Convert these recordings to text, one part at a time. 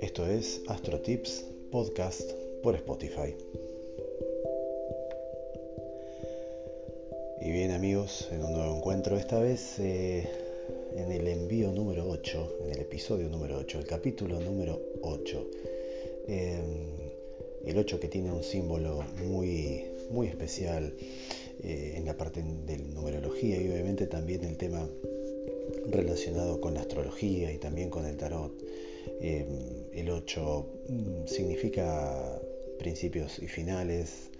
Esto es Astro Tips Podcast por Spotify. Y bien amigos, en un nuevo encuentro, esta vez eh, en el envío número 8, en el episodio número 8, el capítulo número 8. Em, el 8 que tiene un símbolo muy, muy especial eh, en la parte de numerología y obviamente también el tema relacionado con la astrología y también con el tarot. Em, el 8 mm, significa principios y finales,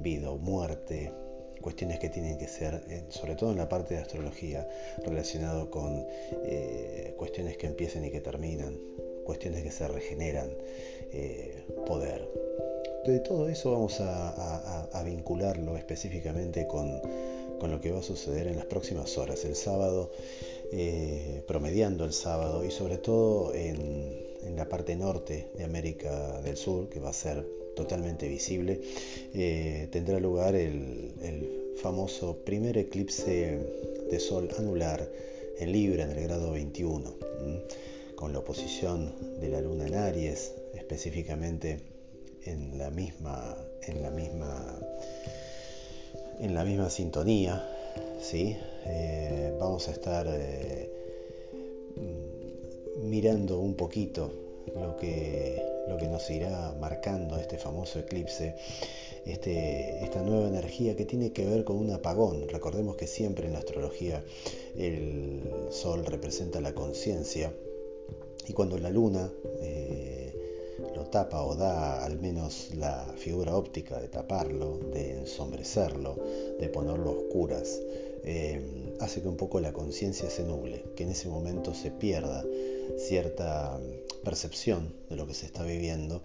vida o muerte, cuestiones que tienen que ser, eh, sobre todo en la parte de astrología, relacionado con eh, cuestiones que empiezan y que terminan, cuestiones que se regeneran, eh, poder. De todo eso vamos a, vincularlo específicamente con, lo que va a suceder en las próximas horas, el sábado, promediando el sábado y sobre todo en, la parte norte de América del Sur, que va a ser totalmente visible, eh, tendrá lugar el, famoso primer eclipse de sol anular en Libra en el grado 21, con la oposición de la luna en Aries, específicamente en la misma, en la misma, en la misma sintonía. ¿sí? Eh, vamos a estar eh, mirando un poquito lo que lo que nos irá marcando este famoso eclipse, este, esta nueva energía que tiene que ver con un apagón. Recordemos que siempre en la astrología el sol representa la conciencia y cuando la luna eh, tapa o da al menos la figura óptica de taparlo, de ensombrecerlo, de ponerlo a oscuras, eh, hace que un poco la conciencia se nuble, que en ese momento se pierda cierta percepción de lo que se está viviendo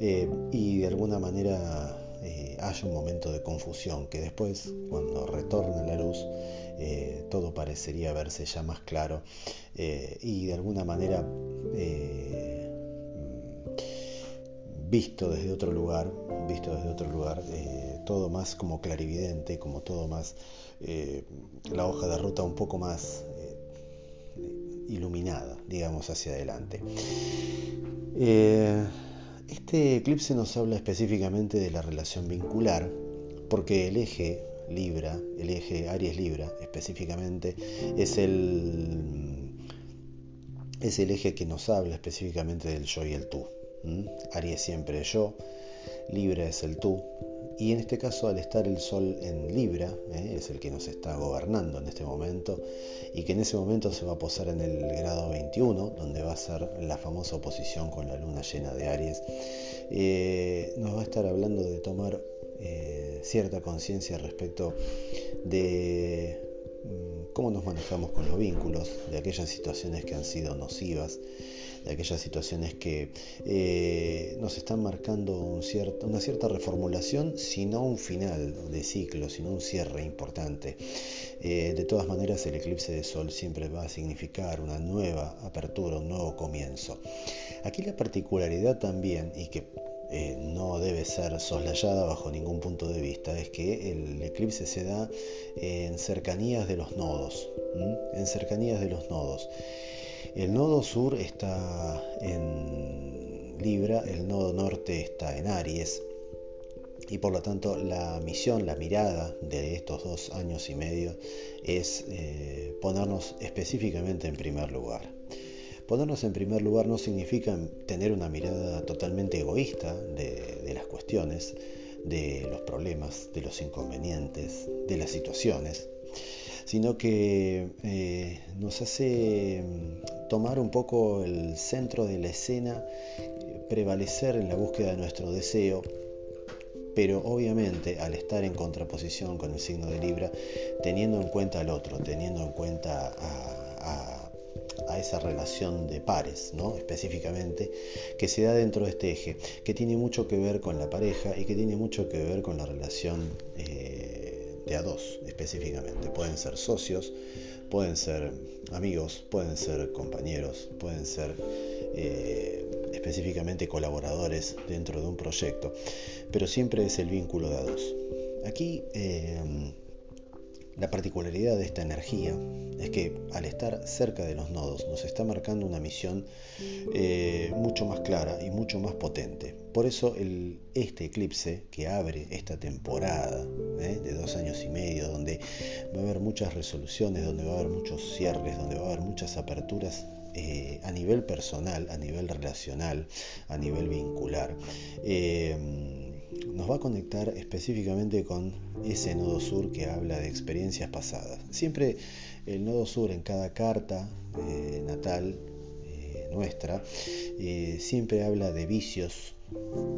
eh, y de alguna manera eh, haya un momento de confusión que después cuando retorna la luz todo parecería verse ya más claro y de alguna manera visto desde otro lugar visto desde otro lugar todo más como clarividente como todo más la hoja de ruta un poco más iluminada, digamos, hacia adelante. Eh, este eclipse nos habla específicamente de la relación vincular, porque el eje Libra, el eje Aries Libra específicamente, es el, es el eje que nos habla específicamente del yo y el tú. Aries siempre yo, Libra es el tú, y en este caso, al estar el Sol en Libra, ¿eh? es el que nos está gobernando en este momento, y que en ese momento se va a posar en el grado 21, donde va a ser la famosa oposición con la luna llena de Aries, eh, nos va a estar hablando de tomar eh, cierta conciencia respecto de cómo nos manejamos con los vínculos, de aquellas situaciones que han sido nocivas, de aquellas situaciones que eh, nos están marcando una cierta reformulación, sino un final de ciclo, sino un cierre importante. Eh, de todas maneras, el eclipse de sol siempre va a significar una nueva apertura, un nuevo comienzo. Aquí la particularidad también, y que eh, no debe ser soslayada bajo ningún punto de vista, es que el eclipse se da en cercanías de los nodos, en cercanías de los nodos. El nodo sur está en Libra, el nodo norte está en Aries y por lo tanto la misión, la mirada de estos dos años y medio es eh, ponernos específicamente en primer lugar. Ponernos en primer lugar no significa tener una mirada totalmente egoísta de las cuestiones, de los problemas, de los inconvenientes, de las situaciones, sino que eh, nos hace mm, tomar un poco el centro de la escena, prevalecer en la búsqueda de nuestro deseo, pero obviamente al estar en contraposición con el signo de Libra, teniendo en cuenta al otro, teniendo en cuenta a, esa relación de pares, ¿no? específicamente, que se da dentro de este eje, que tiene mucho que ver con la pareja y que tiene mucho que ver con la relación eh, de a dos específicamente. Pueden ser socios, pueden ser amigos, pueden ser compañeros, pueden ser eh, específicamente colaboradores dentro de un proyecto, pero siempre es el vínculo de a dos. Aquí, eh, la particularidad de esta energía es que al estar cerca de los nodos nos está marcando una misión eh, mucho más clara y mucho más potente. Por eso este eclipse que abre esta temporada ¿eh? de dos años y medio, donde va a haber muchas resoluciones, donde va a haber muchos cierres, donde va a haber muchas aperturas eh, a nivel personal, a nivel relacional, a nivel vincular nos va a conectar específicamente con ese nodo sur que habla de experiencias pasadas. Siempre el nodo sur en cada carta eh, natal eh, nuestra eh, siempre habla de vicios,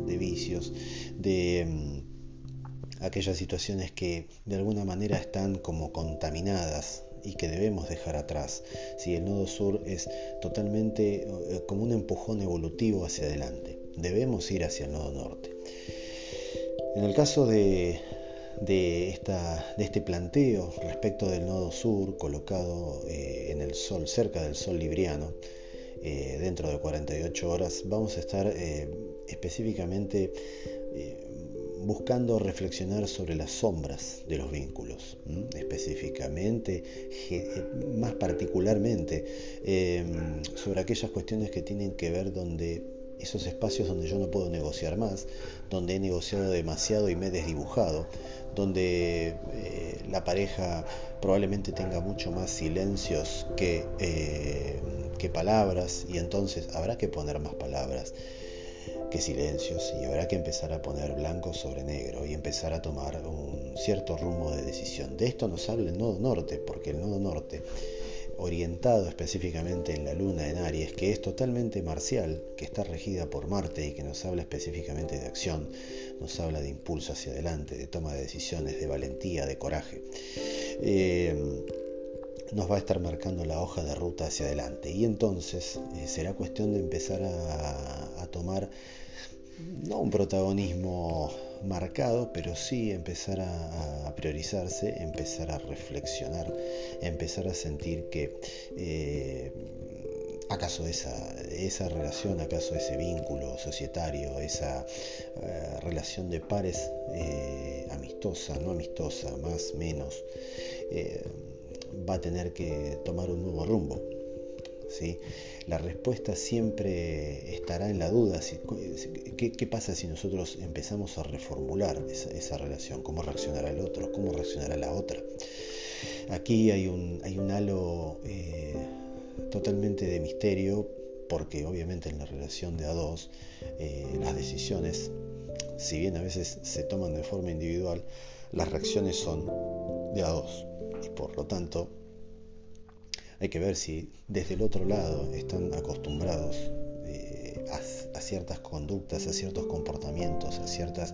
de vicios, de mm, aquellas situaciones que de alguna manera están como contaminadas y que debemos dejar atrás. Si el nodo sur es totalmente como un empujón evolutivo hacia adelante, debemos ir hacia el nodo norte. En el caso de, este planteo respecto del nodo sur colocado eh, en el sol, cerca del sol libriano, eh, dentro de 48 horas, vamos a estar eh, específicamente buscando reflexionar sobre las sombras de los vínculos, específicamente, más particularmente, sobre aquellas cuestiones que tienen que ver donde esos espacios donde yo no puedo negociar más, donde he negociado demasiado y me he desdibujado, donde eh, la pareja probablemente tenga mucho más silencios que, eh, que palabras y entonces habrá que poner más palabras que silencios y habrá que empezar a poner blanco sobre negro y empezar a tomar un cierto rumbo de decisión. De esto nos habla el nodo norte, porque el nodo norte orientado específicamente en la luna en Aries, que es totalmente marcial, que está regida por Marte y que nos habla específicamente de acción, nos habla de impulso hacia adelante, de toma de decisiones, de valentía, de coraje. Eh, nos va a estar marcando la hoja de ruta hacia adelante y entonces eh, será cuestión de empezar a tomar no un protagonismo marcado, pero sí empezar a, priorizarse, empezar a reflexionar, empezar a sentir que eh, acaso esa, esa relación, acaso ese vínculo societario, esa eh, relación de pares eh, amistosa, no amistosa, más, menos, va a tener que tomar un nuevo rumbo. ¿Sí? La respuesta siempre estará en la duda. ¿qué, pasa si nosotros empezamos a reformular esa, relación? ¿Cómo reaccionará el otro? ¿Cómo reaccionará la otra? Aquí hay un, halo eh, totalmente de misterio porque obviamente en la relación de a dos eh, las decisiones, si bien a veces se toman de forma individual, las reacciones son de a dos y por lo tanto hay que ver si desde el otro lado están acostumbrados eh, a, ciertas conductas, a ciertos comportamientos, a ciertas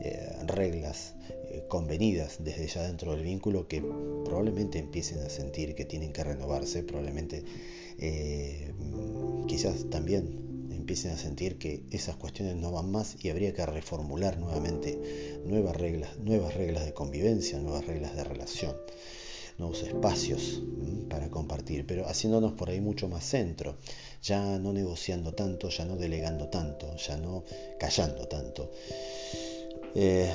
eh, reglas eh, convenidas desde ya dentro del vínculo que probablemente empiecen a sentir que tienen que renovarse, probablemente quizás también empiecen a sentir que esas cuestiones no van más y habría que reformular nuevamente nuevas reglas, nuevas reglas de convivencia, nuevas reglas de relación nuevos espacios para compartir, pero haciéndonos por ahí mucho más centro, ya no negociando tanto, ya no delegando tanto, ya no callando tanto. Eh,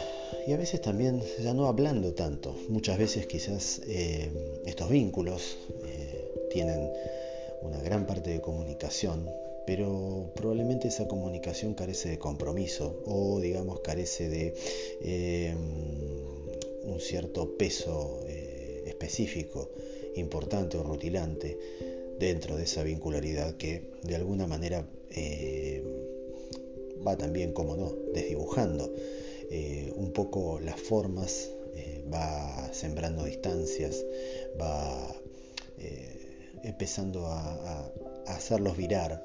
y a veces también ya no hablando tanto. Muchas veces quizás eh, estos vínculos eh, tienen una gran parte de comunicación, pero probablemente esa comunicación carece de compromiso o digamos carece de un cierto peso específico, importante o rutilante dentro de esa vincularidad que de alguna manera eh, va también, como no, desdibujando eh, un poco las formas, eh, va sembrando distancias, va empezando a, a, hacerlos virar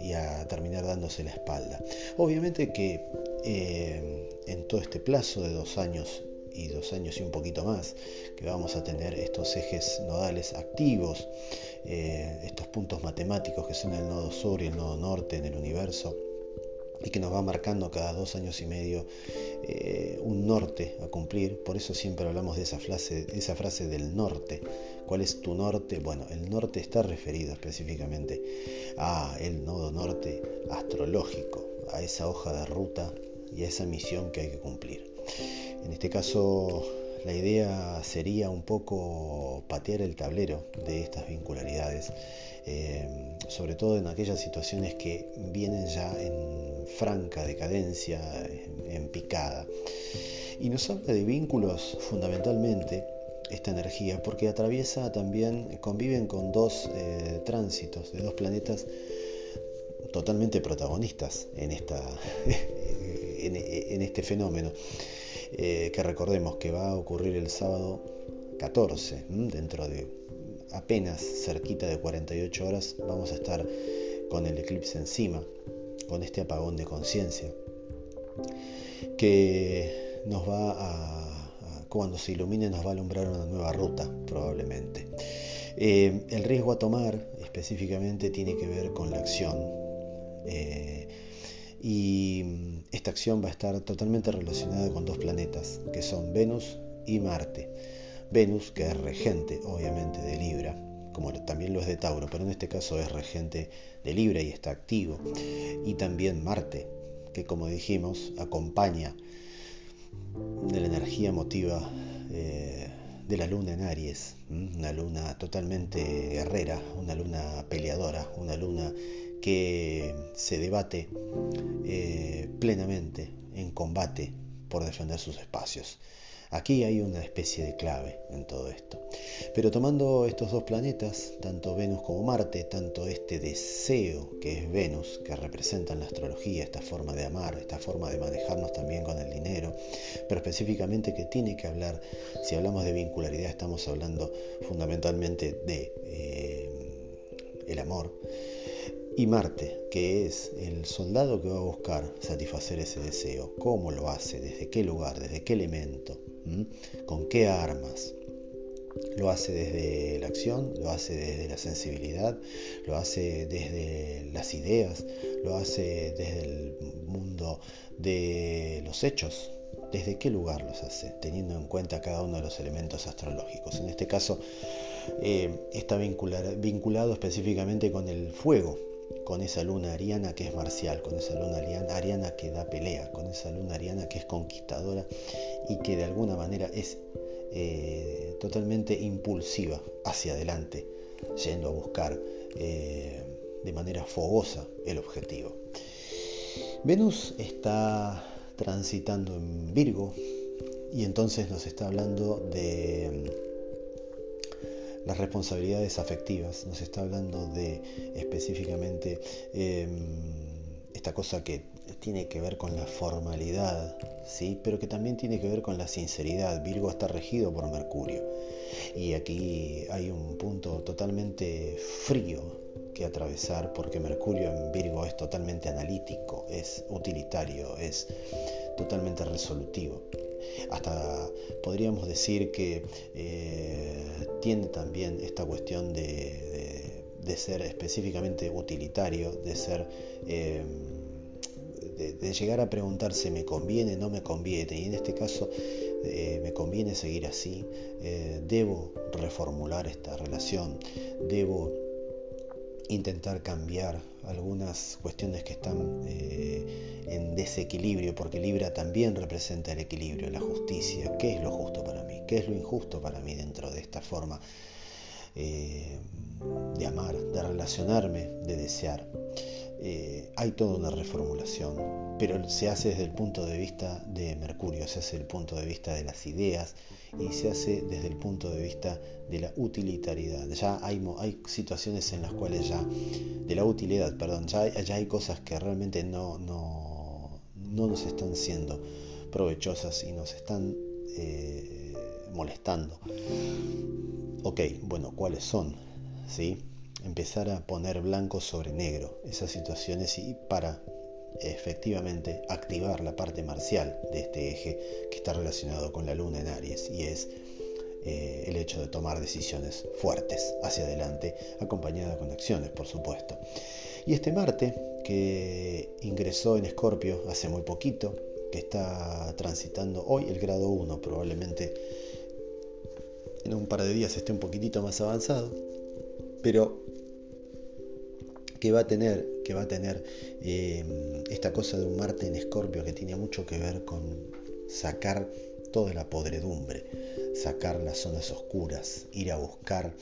y a terminar dándose la espalda. Obviamente que en todo este plazo de dos años y dos años y un poquito más, que vamos a tener estos ejes nodales activos, eh, estos puntos matemáticos que son el nodo sur y el nodo norte en el universo, y que nos va marcando cada dos años y medio eh, un norte a cumplir. Por eso siempre hablamos de esa frase, esa frase del norte. ¿Cuál es tu norte? Bueno, el norte está referido específicamente a el nodo norte astrológico, a esa hoja de ruta y a esa misión que hay que cumplir. En este caso, la idea sería un poco patear el tablero de estas vincularidades, eh, sobre todo en aquellas situaciones que vienen ya en franca decadencia, en, picada. Y nos habla de vínculos fundamentalmente esta energía porque atraviesa también, conviven con dos eh, tránsitos de dos planetas totalmente protagonistas en, esta, en, este fenómeno, eh, que recordemos que va a ocurrir el sábado 14, dentro de apenas cerquita de 48 horas, vamos a estar con el eclipse encima, con este apagón de conciencia, que nos va a, cuando se ilumine, nos va a alumbrar una nueva ruta, probablemente. Eh, el riesgo a tomar específicamente tiene que ver con la acción, eh, y esta acción va a estar totalmente relacionada con dos planetas, que son Venus y Marte. Venus, que es regente, obviamente, de Libra, como también lo es de Tauro, pero en este caso es regente de Libra y está activo. Y también Marte, que como dijimos, acompaña de la energía emotiva eh, de la luna en Aries, una luna totalmente guerrera, una luna peleadora, una luna que se debate eh, plenamente en combate por defender sus espacios. Aquí hay una especie de clave en todo esto. Pero tomando estos dos planetas, tanto Venus como Marte, tanto este deseo que es Venus, que representa en la astrología esta forma de amar, esta forma de manejarnos también con el dinero, pero específicamente que tiene que hablar, si hablamos de vincularidad, estamos hablando fundamentalmente de eh, el amor y Marte, que es el soldado que va a buscar satisfacer ese deseo. ¿Cómo lo hace? ¿Desde qué lugar? ¿Desde qué elemento? ¿Con qué armas? Lo hace desde la acción, lo hace desde la sensibilidad, lo hace desde las ideas, lo hace desde el mundo de los hechos. ¿Desde qué lugar los hace? Teniendo en cuenta cada uno de los elementos astrológicos. En este caso eh, está vinculado específicamente con el fuego, con esa luna ariana que es marcial, con esa luna ariana que da pelea, con esa luna ariana que es conquistadora y que de alguna manera es eh, totalmente impulsiva hacia adelante, yendo a buscar eh, de manera fogosa el objetivo. Venus está transitando en Virgo y entonces nos está hablando de las responsabilidades afectivas, nos está hablando de específicamente em, esta cosa que tiene que ver con la formalidad, ¿sí? pero que también tiene que ver con la sinceridad. Virgo está regido por Mercurio y aquí hay un punto totalmente frío que atravesar porque Mercurio en Virgo es totalmente analítico, es utilitario, es totalmente resolutivo. Hasta podríamos decir que eh, también esta cuestión de, ser específicamente utilitario, de ser... Eh, de, llegar a preguntarse me conviene, no me conviene, y en este caso eh, me conviene seguir así, debo reformular esta relación, debo intentar cambiar algunas cuestiones que están eh, en desequilibrio, porque Libra también representa el equilibrio, la justicia, qué es lo justo para mí, qué es lo injusto para mí dentro de esta forma eh, de amar, de relacionarme, de desear. Eh, hay toda una reformulación, pero se hace desde el punto de vista de Mercurio, se hace desde el punto de vista de las ideas y se hace desde el punto de vista de la utilitariedad. Ya hay, situaciones en las cuales ya, de la utilidad, perdón, ya, hay cosas que realmente no, no, no, nos están siendo provechosas y nos están eh, molestando. Ok, bueno, ¿cuáles son? ¿Sí? Empezar a poner blanco sobre negro esas situaciones y para efectivamente activar la parte marcial de este eje que está relacionado con la luna en Aries y es eh, el hecho de tomar decisiones fuertes hacia adelante, acompañada con acciones, por supuesto. Y este Marte, que ingresó en Escorpio hace muy poquito, que está transitando hoy el grado 1, probablemente en un par de días esté un poquitito más avanzado, pero que va a tener, que va a tener eh, esta cosa de un Marte en Escorpio que tiene mucho que ver con sacar toda la podredumbre, sacar las zonas oscuras, ir a buscar,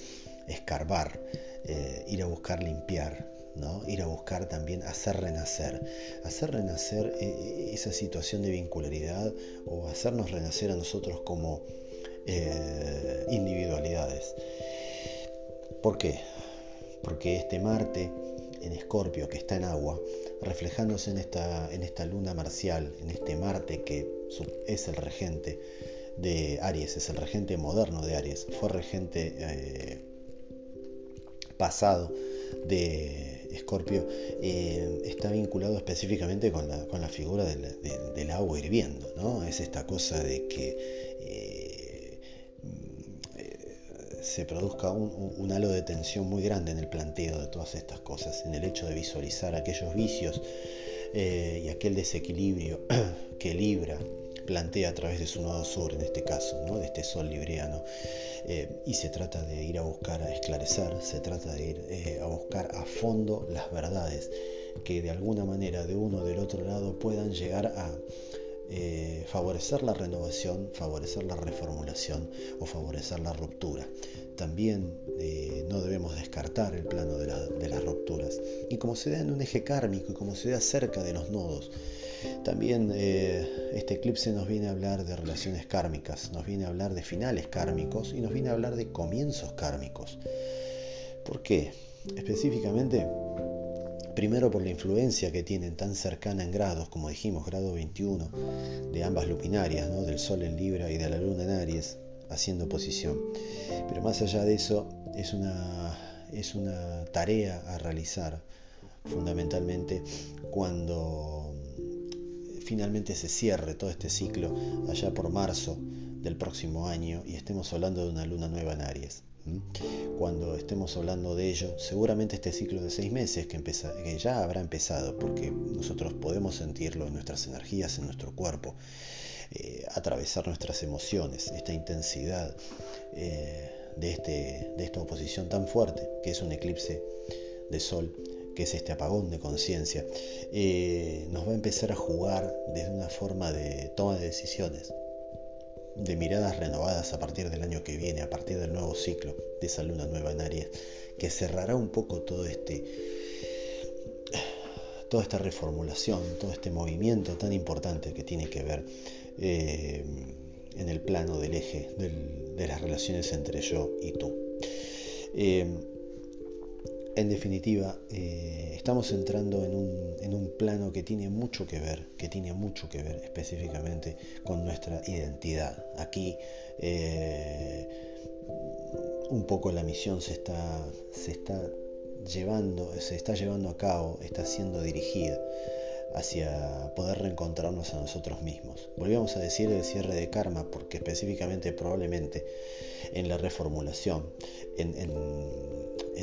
escarbar, eh, ir a buscar limpiar, ¿no? ir a buscar también hacer renacer, hacer renacer eh, esa situación de vincularidad o hacernos renacer a nosotros como eh, individualidades. ¿Por qué? Porque este Marte en Escorpio, que está en agua, reflejándose en esta, en esta luna marcial, en este Marte que es el regente de Aries, es el regente moderno de Aries, fue regente eh, pasado de Escorpio, eh, está vinculado específicamente con la, con la figura del, agua hirviendo, ¿no? Es esta cosa de que se produzca un, halo de tensión muy grande en el planteo de todas estas cosas, en el hecho de visualizar aquellos vicios eh, y aquel desequilibrio que Libra plantea a través de su nodo sur, en este caso, ¿no? de este sol libriano. Eh, y se trata de ir a buscar a esclarecer, se trata de ir eh, a buscar a fondo las verdades que de alguna manera de uno o del otro lado puedan llegar a favorecer la renovación, favorecer la reformulación o favorecer la ruptura también eh, no debemos descartar el plano de, las rupturas. Y como se da en un eje kármico y como se da cerca de los nodos, también eh, este eclipse nos viene a hablar de relaciones kármicas, nos viene a hablar de finales kármicos y nos viene a hablar de comienzos kármicos. ¿Por qué? Específicamente, primero por la influencia que tienen tan cercana en grados, como dijimos, grado 21, de ambas luminarias, ¿no? del Sol en Libra y de la Luna en Aries, haciendo oposición. Pero más allá de eso, es una, es una tarea a realizar fundamentalmente cuando finalmente se cierre todo este ciclo allá por marzo del próximo año y estemos hablando de una luna nueva en Aries. Cuando estemos hablando de ello, seguramente este ciclo de seis meses que, ya habrá empezado, porque nosotros podemos sentirlo en nuestras energías, en nuestro cuerpo, eh, atravesar nuestras emociones, esta intensidad eh, de, este, de esta oposición tan fuerte, que es un eclipse de sol, que es este apagón de conciencia, eh, nos va a empezar a jugar desde una forma de toma de decisiones, de miradas renovadas a partir del año que viene, a partir del nuevo ciclo de esa luna nueva en Aries, que cerrará un poco todo este toda esta reformulación, todo este movimiento tan importante que tiene que ver eh, en el plano del eje de las relaciones entre yo y tú. Eh, en definitiva, eh, estamos entrando en un, en un, plano que tiene mucho que ver, que tiene mucho que ver específicamente con nuestra identidad. Aquí un poco la misión se está, se está llevando, se está llevando a cabo, está siendo dirigida hacia poder reencontrarnos a nosotros mismos. Volvíamos a decir el cierre de karma porque específicamente probablemente en la reformulación, en,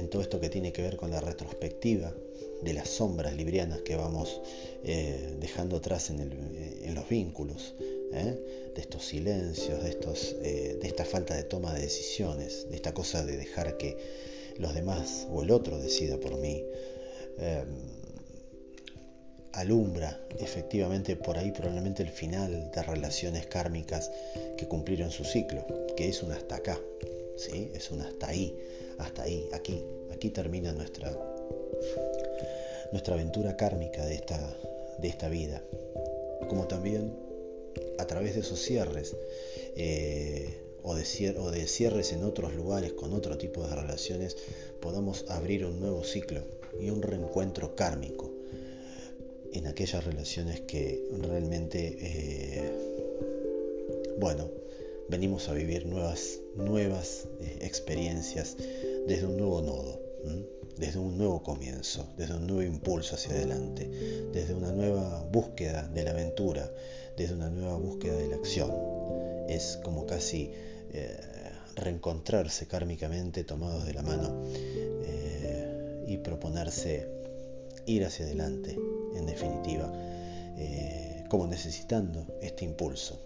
todo esto que tiene que ver con la retrospectiva de las sombras librianas que vamos eh, dejando atrás en, los vínculos, ¿eh? de estos silencios, de, estos, eh, de esta falta de toma de decisiones, de esta cosa de dejar que los demás o el otro decida por mí alumbra efectivamente por ahí probablemente el final de relaciones kármicas que cumplieron su ciclo, que es un hasta acá, ¿sí? es un hasta ahí, hasta ahí, aquí, aquí termina nuestra, nuestra aventura kármica de esta, de esta vida, como también a través de esos cierres eh, o, de, cierres en otros lugares con otro tipo de relaciones, podamos abrir un nuevo ciclo y un reencuentro kármico en aquellas relaciones que realmente, eh, bueno, venimos a vivir nuevas, nuevas eh, experiencias desde un nuevo nodo, desde un nuevo comienzo, desde un nuevo impulso hacia adelante, desde una nueva búsqueda de la aventura, desde una nueva búsqueda de la acción. Es como casi eh, reencontrarse kármicamente tomados de la mano y proponerse ir hacia adelante, en definitiva, eh, como necesitando este impulso.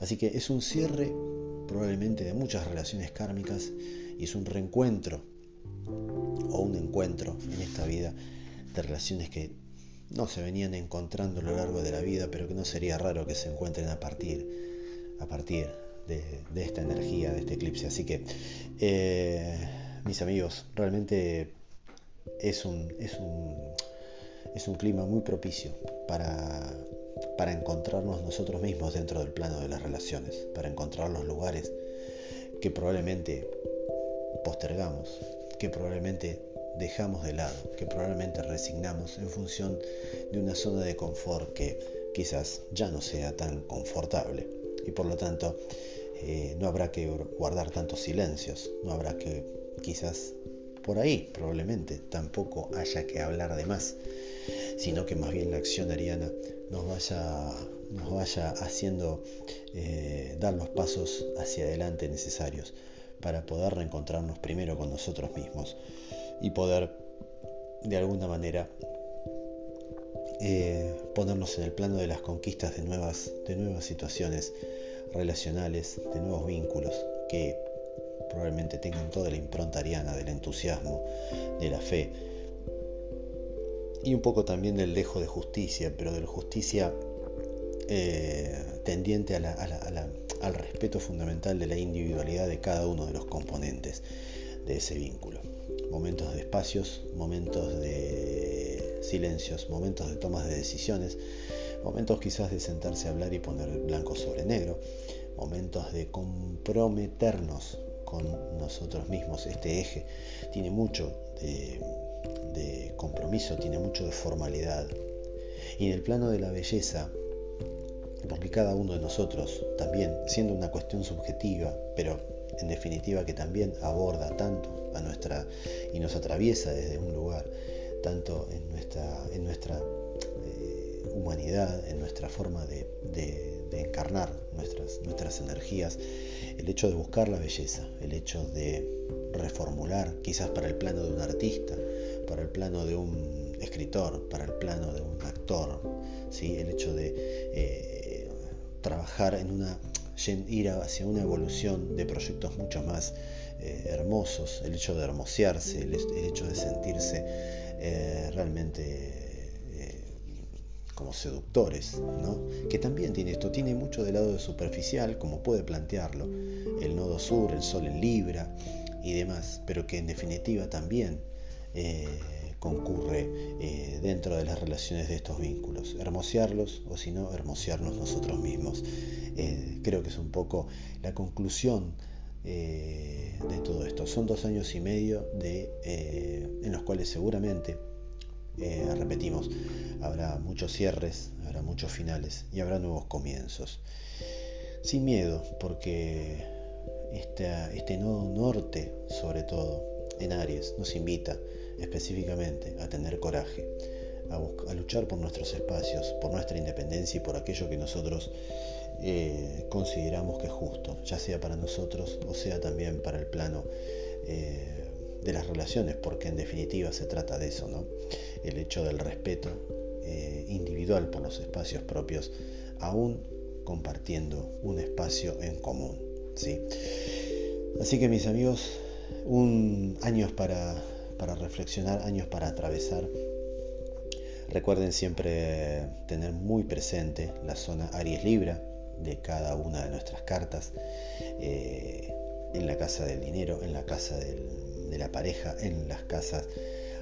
Así que es un cierre probablemente de muchas relaciones kármicas y es un reencuentro o un encuentro en esta vida de relaciones que no se venían encontrando a lo largo de la vida, pero que no sería raro que se encuentren a partir a partir de, esta energía, de este eclipse. Así que, eh, mis amigos, realmente es un, es un, es un clima muy propicio para, para encontrarnos nosotros mismos dentro del plano de las relaciones, para encontrar los lugares que probablemente postergamos, que probablemente dejamos de lado, que probablemente resignamos en función de una zona de confort que quizás ya no sea tan confortable. Y por lo tanto, eh, no habrá que guardar tantos silencios, no habrá que quizás por ahí probablemente tampoco haya que hablar de más, sino que más bien la acción ariana nos vaya, nos vaya haciendo eh, dar los pasos hacia adelante necesarios para poder reencontrarnos primero con nosotros mismos y poder de alguna manera eh, ponernos en el plano de las conquistas de nuevas, de nuevas situaciones relacionales, de nuevos vínculos que probablemente tengan toda la impronta ariana del entusiasmo, de la fe y un poco también del dejo de justicia, pero de la justicia eh, tendiente al respeto fundamental de la individualidad de cada uno de los componentes de ese vínculo. Momentos de espacios, momentos de silencios, momentos de tomas de decisiones, momentos quizás de sentarse a hablar y poner blanco sobre negro, momentos de comprometernos con nosotros mismos. Este eje tiene mucho de, compromiso, tiene mucho de formalidad. Y en el plano de la belleza, porque cada uno de nosotros, también siendo una cuestión subjetiva, pero en definitiva que también aborda tanto a nuestra y nos atraviesa desde un lugar, tanto en nuestra, en nuestra eh, humanidad, en nuestra forma de, encarnar nuestras, nuestras energías, el hecho de buscar la belleza, el hecho de reformular, quizás para el plano de un artista, para el plano de un escritor, para el plano de un actor, ¿sí? el hecho de eh, trabajar en una ir hacia una evolución de proyectos mucho más eh, hermosos, el hecho de hermosearse, el, hecho de sentirse eh, realmente como seductores, ¿no? que también tiene esto, tiene mucho del lado de superficial, como puede plantearlo, el nodo sur, el sol en Libra y demás, pero que en definitiva también eh, concurre eh, dentro de las relaciones de estos vínculos, hermosearlos o si no, hermosearnos nosotros mismos. Eh, creo que es un poco la conclusión de todo esto. Son dos años y medio en los cuales seguramente eh, repetimos, habrá muchos cierres, habrá muchos finales y habrá nuevos comienzos. Sin miedo, porque este nodo norte, sobre todo, en Aries, nos invita específicamente a tener coraje, a, luchar por nuestros espacios, por nuestra independencia y por aquello que nosotros eh, consideramos que es justo, ya sea para nosotros o sea también para el plano eh, de las relaciones, porque en definitiva se trata de eso, ¿no? El hecho del respeto eh, individual por los espacios propios, aún compartiendo un espacio en común, ¿sí? Así que mis amigos, un años para, para reflexionar, años para atravesar. Recuerden siempre tener muy presente la zona Aries Libra de cada una de nuestras cartas. Eh, en la casa del dinero, en la casa de la pareja, en las casas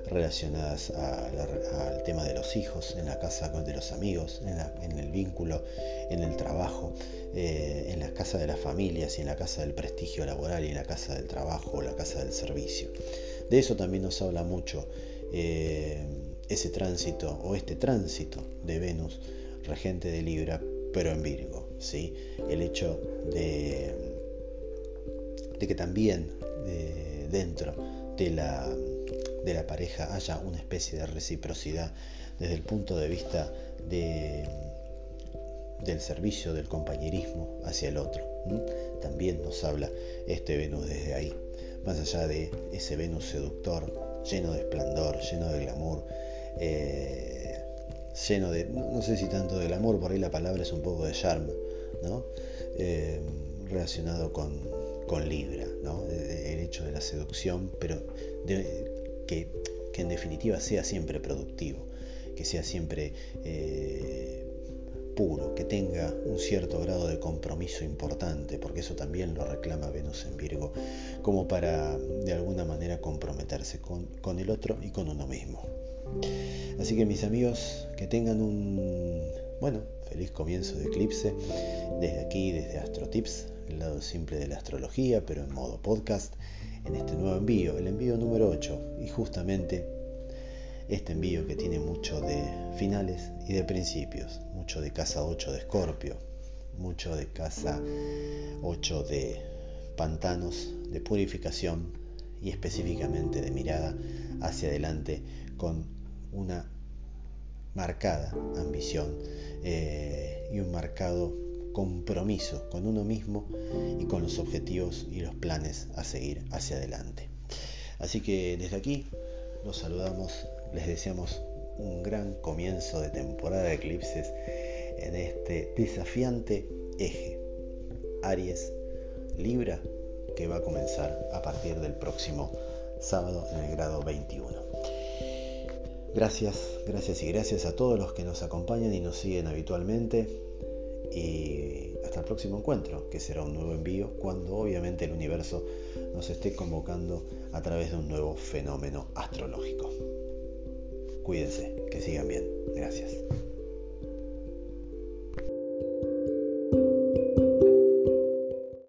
relacionadas al tema de los hijos, en la casa de los amigos, en, el vínculo, en el trabajo, eh, en la casa de las familias y en la casa del prestigio laboral y en la casa del trabajo o la casa del servicio. De eso también nos habla mucho eh, ese tránsito o este tránsito de Venus, regente de Libra, pero en Virgo. ¿sí? El hecho de que también eh, dentro de la, de la pareja haya una especie de reciprocidad desde el punto de vista de, del servicio, del compañerismo hacia el otro. También nos habla este Venus desde ahí, más allá de ese Venus seductor, lleno de esplendor, lleno de glamour, eh, lleno de, no, sé si tanto de glamour, por ahí la palabra es un poco de charme, ¿no? Eh, relacionado con, con Libra, el hecho de la seducción, pero que, en definitiva sea siempre productivo, que sea siempre eh, puro, que tenga un cierto grado de compromiso importante, porque eso también lo reclama Venus en Virgo, como para de alguna manera comprometerse con, el otro y con uno mismo. Así que mis amigos, que tengan un, bueno, feliz comienzo de eclipse desde aquí, desde AstroTips, el lado simple de la astrología, pero en modo podcast, en este nuevo envío, el envío número 8, y justamente este envío que tiene mucho de finales y de principios, mucho de casa 8 de Escorpio, mucho de casa 8 de pantanos, de purificación y específicamente de mirada hacia adelante con una marcada ambición eh, y un marcado compromiso con uno mismo y con los objetivos y los planes a seguir hacia adelante. Así que desde aquí los saludamos les deseamos un gran comienzo de temporada de eclipses en este desafiante eje Aries Libra que va a comenzar a partir del próximo sábado en el grado 21. Gracias, gracias y gracias a todos los que nos acompañan y nos siguen habitualmente y hasta el próximo encuentro, que será un nuevo envío cuando obviamente el universo nos esté convocando a través de un nuevo fenómeno astrológico. Cuídense, que sigan bien. Gracias.